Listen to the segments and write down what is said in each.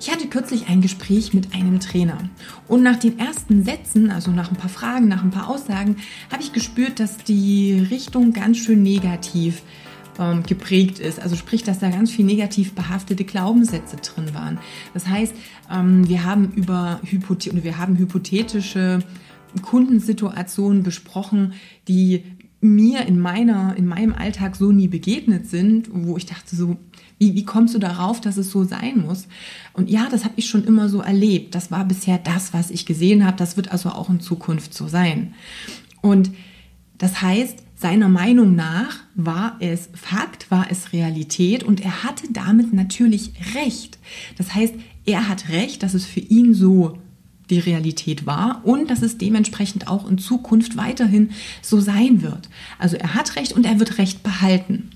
Ich hatte kürzlich ein Gespräch mit einem Trainer und nach den ersten Sätzen, also nach ein paar Fragen, nach ein paar Aussagen, habe ich gespürt, dass die Richtung ganz schön negativ ähm, geprägt ist. Also sprich, dass da ganz viel negativ behaftete Glaubenssätze drin waren. Das heißt, ähm, wir haben über Hypothe wir haben hypothetische Kundensituationen besprochen, die mir in meiner, in meinem Alltag so nie begegnet sind, wo ich dachte so, wie, wie kommst du darauf, dass es so sein muss? Und ja, das habe ich schon immer so erlebt. Das war bisher das, was ich gesehen habe. Das wird also auch in Zukunft so sein. Und das heißt, seiner Meinung nach war es Fakt, war es Realität und er hatte damit natürlich recht. Das heißt, er hat recht, dass es für ihn so die Realität war und dass es dementsprechend auch in Zukunft weiterhin so sein wird. Also er hat recht und er wird recht behalten.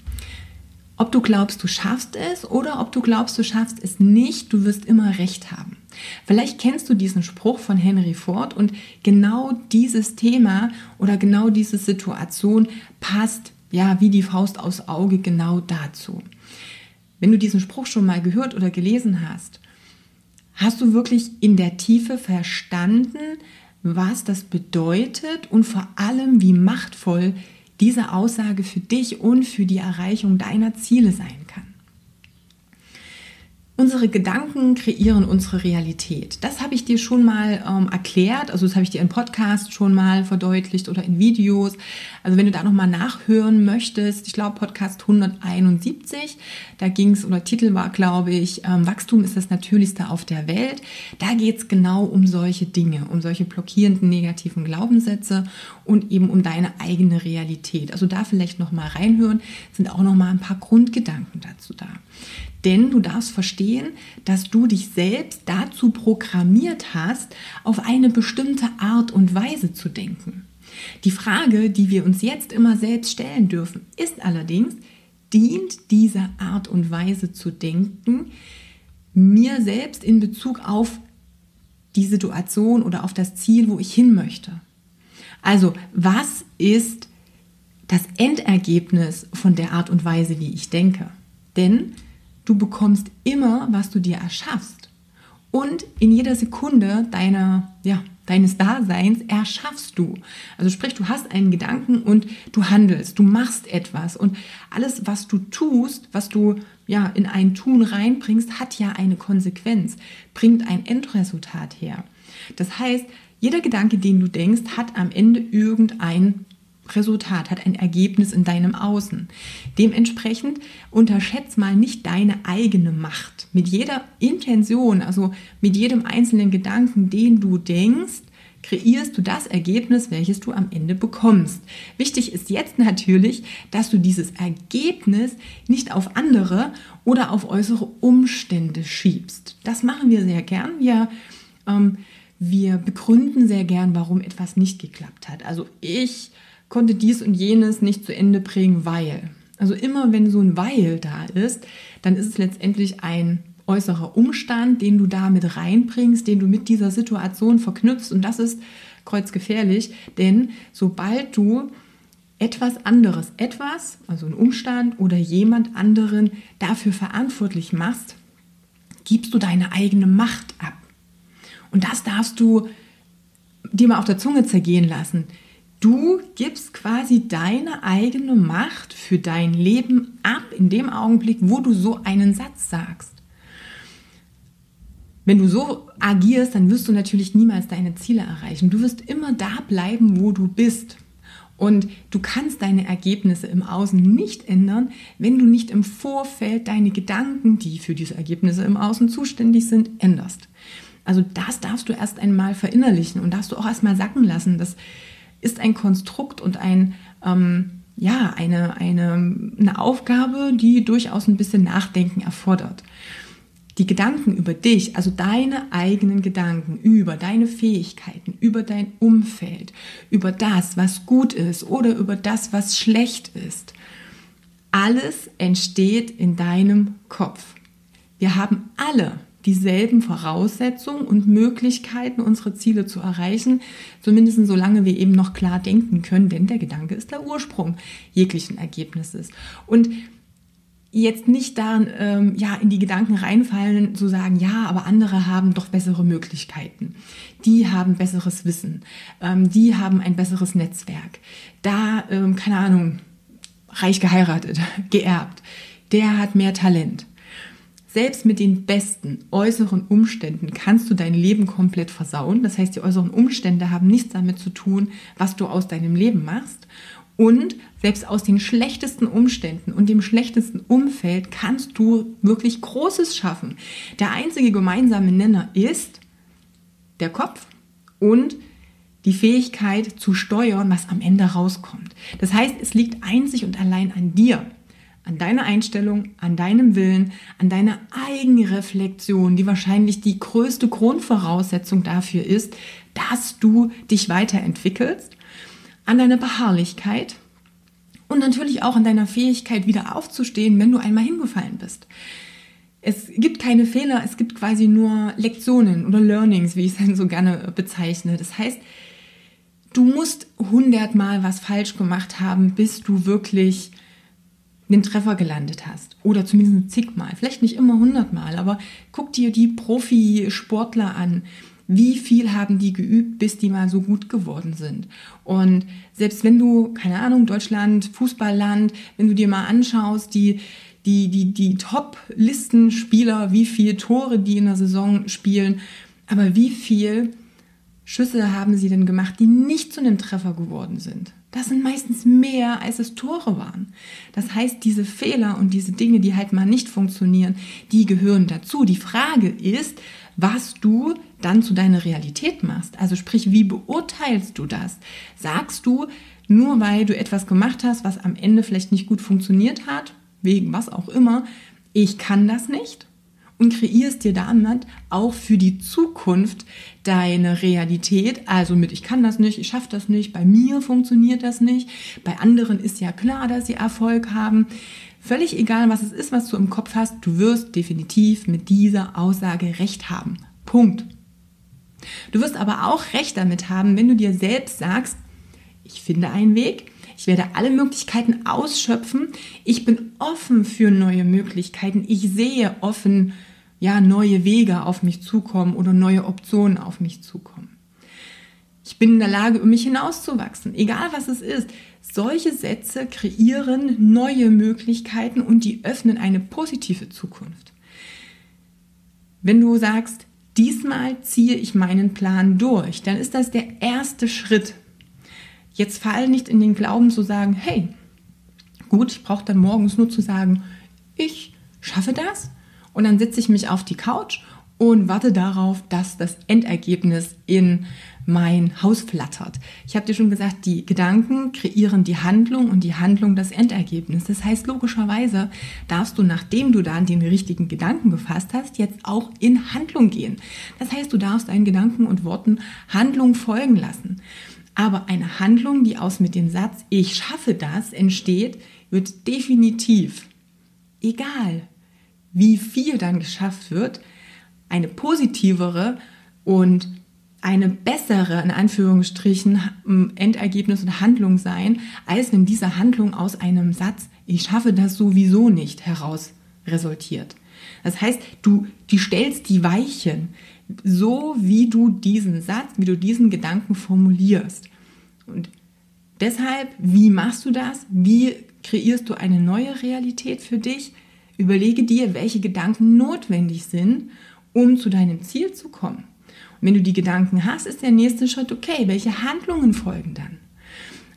Ob du glaubst, du schaffst es oder ob du glaubst, du schaffst es nicht, du wirst immer recht haben. Vielleicht kennst du diesen Spruch von Henry Ford und genau dieses Thema oder genau diese Situation passt ja wie die Faust aus Auge genau dazu. Wenn du diesen Spruch schon mal gehört oder gelesen hast, hast du wirklich in der Tiefe verstanden, was das bedeutet und vor allem, wie machtvoll diese Aussage für dich und für die Erreichung deiner Ziele sein kann. Unsere Gedanken kreieren unsere Realität. Das habe ich dir schon mal ähm, erklärt, also das habe ich dir im Podcast schon mal verdeutlicht oder in Videos. Also wenn du da nochmal nachhören möchtest, ich glaube Podcast 171, da ging es, oder Titel war, glaube ich, ähm, Wachstum ist das Natürlichste auf der Welt. Da geht es genau um solche Dinge, um solche blockierenden negativen Glaubenssätze und eben um deine eigene Realität. Also da vielleicht nochmal reinhören, sind auch nochmal ein paar Grundgedanken dazu da. Denn du darfst verstehen, dass du dich selbst dazu programmiert hast, auf eine bestimmte Art und Weise zu denken. Die Frage, die wir uns jetzt immer selbst stellen dürfen, ist allerdings, dient diese Art und Weise zu denken mir selbst in Bezug auf die Situation oder auf das Ziel, wo ich hin möchte? Also, was ist das Endergebnis von der Art und Weise, wie ich denke? Denn Du bekommst immer, was du dir erschaffst. Und in jeder Sekunde deiner, ja, deines Daseins erschaffst du. Also sprich, du hast einen Gedanken und du handelst, du machst etwas. Und alles, was du tust, was du ja in ein Tun reinbringst, hat ja eine Konsequenz, bringt ein Endresultat her. Das heißt, jeder Gedanke, den du denkst, hat am Ende irgendein Resultat, hat ein Ergebnis in deinem Außen. Dementsprechend unterschätzt mal nicht deine eigene Macht. Mit jeder Intention, also mit jedem einzelnen Gedanken, den du denkst, kreierst du das Ergebnis, welches du am Ende bekommst. Wichtig ist jetzt natürlich, dass du dieses Ergebnis nicht auf andere oder auf äußere Umstände schiebst. Das machen wir sehr gern. Wir, ähm, wir begründen sehr gern, warum etwas nicht geklappt hat. Also ich konnte dies und jenes nicht zu Ende bringen, weil. Also immer wenn so ein Weil da ist, dann ist es letztendlich ein äußerer Umstand, den du da mit reinbringst, den du mit dieser Situation verknüpfst. Und das ist kreuzgefährlich, denn sobald du etwas anderes, etwas, also ein Umstand oder jemand anderen dafür verantwortlich machst, gibst du deine eigene Macht ab. Und das darfst du dir mal auf der Zunge zergehen lassen. Du gibst quasi deine eigene Macht für dein Leben ab in dem Augenblick, wo du so einen Satz sagst. Wenn du so agierst, dann wirst du natürlich niemals deine Ziele erreichen. Du wirst immer da bleiben, wo du bist. Und du kannst deine Ergebnisse im Außen nicht ändern, wenn du nicht im Vorfeld deine Gedanken, die für diese Ergebnisse im Außen zuständig sind, änderst. Also das darfst du erst einmal verinnerlichen und darfst du auch erstmal sacken lassen, dass ist ein Konstrukt und ein, ähm, ja, eine, eine, eine Aufgabe, die durchaus ein bisschen Nachdenken erfordert. Die Gedanken über dich, also deine eigenen Gedanken über deine Fähigkeiten, über dein Umfeld, über das, was gut ist oder über das, was schlecht ist, Alles entsteht in deinem Kopf. Wir haben alle dieselben Voraussetzungen und Möglichkeiten, unsere Ziele zu erreichen, zumindest solange wir eben noch klar denken können, denn der Gedanke ist der Ursprung jeglichen Ergebnisses. Und jetzt nicht da ähm, ja in die Gedanken reinfallen zu sagen ja aber andere haben doch bessere Möglichkeiten. Die haben besseres Wissen. Ähm, die haben ein besseres Netzwerk. Da ähm, keine Ahnung reich geheiratet geerbt. Der hat mehr Talent selbst mit den besten äußeren Umständen kannst du dein Leben komplett versauen. Das heißt, die äußeren Umstände haben nichts damit zu tun, was du aus deinem Leben machst. Und selbst aus den schlechtesten Umständen und dem schlechtesten Umfeld kannst du wirklich Großes schaffen. Der einzige gemeinsame Nenner ist der Kopf und die Fähigkeit zu steuern, was am Ende rauskommt. Das heißt, es liegt einzig und allein an dir, an deiner Einstellung, an deinem Willen, an deiner Eigenreflexion, die wahrscheinlich die größte Grundvoraussetzung dafür ist, dass du dich weiterentwickelst an deiner Beharrlichkeit und natürlich auch an deiner Fähigkeit, wieder aufzustehen, wenn du einmal hingefallen bist. Es gibt keine Fehler, es gibt quasi nur Lektionen oder Learnings, wie ich es dann so gerne bezeichne. Das heißt, du musst hundertmal was falsch gemacht haben, bis du wirklich den Treffer gelandet hast. Oder zumindest zigmal. Vielleicht nicht immer hundertmal, aber guck dir die Profisportler an wie viel haben die geübt, bis die mal so gut geworden sind. Und selbst wenn du, keine Ahnung, Deutschland, Fußballland, wenn du dir mal anschaust, die, die, die, die Top-Listenspieler, wie viele Tore die in der Saison spielen, aber wie viel Schüsse haben sie denn gemacht, die nicht zu einem Treffer geworden sind? Das sind meistens mehr, als es Tore waren. Das heißt, diese Fehler und diese Dinge, die halt mal nicht funktionieren, die gehören dazu. Die Frage ist, was du dann zu deiner Realität machst. Also sprich, wie beurteilst du das? Sagst du, nur weil du etwas gemacht hast, was am Ende vielleicht nicht gut funktioniert hat, wegen was auch immer, ich kann das nicht? Und kreierst dir damit auch für die Zukunft deine Realität, also mit ich kann das nicht, ich schaffe das nicht, bei mir funktioniert das nicht, bei anderen ist ja klar, dass sie Erfolg haben. Völlig egal, was es ist, was du im Kopf hast, du wirst definitiv mit dieser Aussage recht haben. Punkt. Du wirst aber auch recht damit haben, wenn du dir selbst sagst, ich finde einen Weg, ich werde alle Möglichkeiten ausschöpfen, ich bin offen für neue Möglichkeiten, ich sehe offen, ja, neue Wege auf mich zukommen oder neue Optionen auf mich zukommen. Ich bin in der Lage, um mich hinauszuwachsen, egal was es ist. Solche Sätze kreieren neue Möglichkeiten und die öffnen eine positive Zukunft. Wenn du sagst, diesmal ziehe ich meinen Plan durch, dann ist das der erste Schritt. Jetzt fall nicht in den Glauben zu sagen, hey, gut, ich brauche dann morgens nur zu sagen, ich schaffe das und dann setze ich mich auf die Couch und warte darauf, dass das Endergebnis in mein Haus flattert. Ich habe dir schon gesagt, die Gedanken kreieren die Handlung und die Handlung das Endergebnis. Das heißt, logischerweise darfst du, nachdem du dann den richtigen Gedanken gefasst hast, jetzt auch in Handlung gehen. Das heißt, du darfst deinen Gedanken und Worten Handlung folgen lassen. Aber eine Handlung, die aus mit dem Satz Ich schaffe das entsteht, wird definitiv, egal wie viel dann geschafft wird, eine positivere und eine bessere, in Anführungsstrichen, Endergebnis und Handlung sein, als wenn diese Handlung aus einem Satz, ich schaffe das sowieso nicht, heraus resultiert. Das heißt, du, du stellst die Weichen, so wie du diesen Satz, wie du diesen Gedanken formulierst. Und deshalb, wie machst du das? Wie kreierst du eine neue Realität für dich? Überlege dir, welche Gedanken notwendig sind, um zu deinem Ziel zu kommen. Und wenn du die Gedanken hast, ist der nächste Schritt, okay, welche Handlungen folgen dann?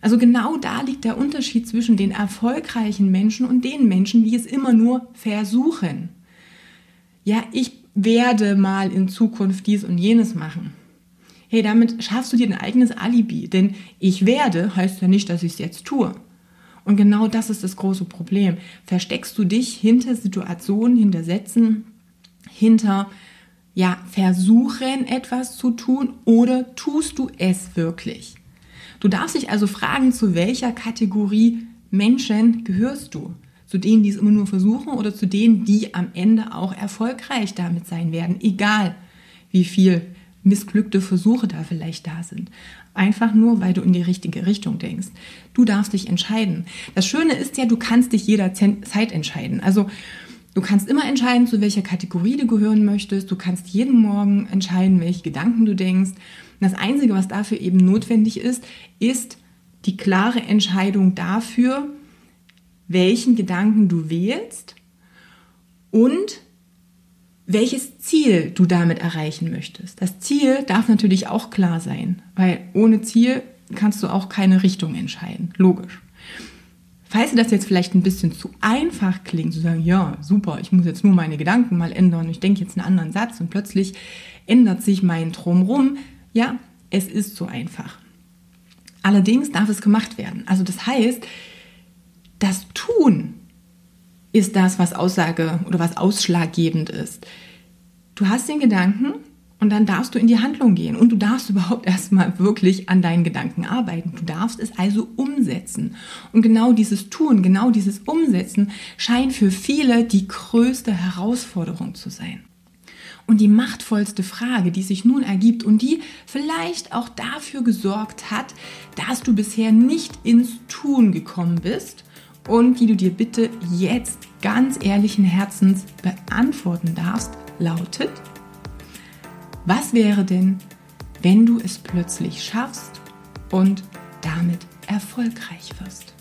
Also genau da liegt der Unterschied zwischen den erfolgreichen Menschen und den Menschen, die es immer nur versuchen. Ja, ich werde mal in Zukunft dies und jenes machen. Hey, damit schaffst du dir ein eigenes Alibi, denn ich werde heißt ja nicht, dass ich es jetzt tue. Und genau das ist das große Problem. Versteckst du dich hinter Situationen, hinter Sätzen, hinter ja, versuchen etwas zu tun oder tust du es wirklich? Du darfst dich also fragen, zu welcher Kategorie Menschen gehörst du? Zu denen, die es immer nur versuchen oder zu denen, die am Ende auch erfolgreich damit sein werden, egal wie viel missglückte Versuche da vielleicht da sind. Einfach nur, weil du in die richtige Richtung denkst. Du darfst dich entscheiden. Das Schöne ist ja, du kannst dich jederzeit entscheiden. Also du kannst immer entscheiden, zu welcher Kategorie du gehören möchtest. Du kannst jeden Morgen entscheiden, welche Gedanken du denkst. Und das Einzige, was dafür eben notwendig ist, ist die klare Entscheidung dafür, welchen Gedanken du wählst und welches Ziel du damit erreichen möchtest. Das Ziel darf natürlich auch klar sein, weil ohne Ziel kannst du auch keine Richtung entscheiden. Logisch. Falls dir das jetzt vielleicht ein bisschen zu einfach klingt, zu sagen, ja, super, ich muss jetzt nur meine Gedanken mal ändern, ich denke jetzt einen anderen Satz und plötzlich ändert sich mein Drumrum, ja, es ist so einfach. Allerdings darf es gemacht werden. Also das heißt, das Tun ist das, was Aussage oder was ausschlaggebend ist. Du hast den Gedanken und dann darfst du in die Handlung gehen und du darfst überhaupt erstmal wirklich an deinen Gedanken arbeiten. Du darfst es also umsetzen. Und genau dieses Tun, genau dieses Umsetzen scheint für viele die größte Herausforderung zu sein. Und die machtvollste Frage, die sich nun ergibt und die vielleicht auch dafür gesorgt hat, dass du bisher nicht ins Tun gekommen bist und die du dir bitte jetzt ganz ehrlichen Herzens beantworten darfst, lautet, was wäre denn, wenn du es plötzlich schaffst und damit erfolgreich wirst?